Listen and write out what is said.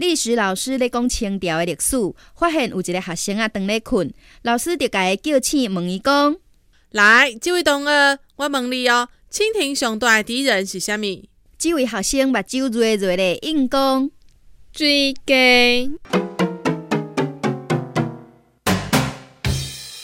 历史老师咧讲清朝的历史，发现有一个学生啊正咧困，老师就甲伊叫醒，问伊讲：来，这位同学，我问你哦，清廷上大的敌人是啥物？这位学生目睭锐锐咧应讲：最近。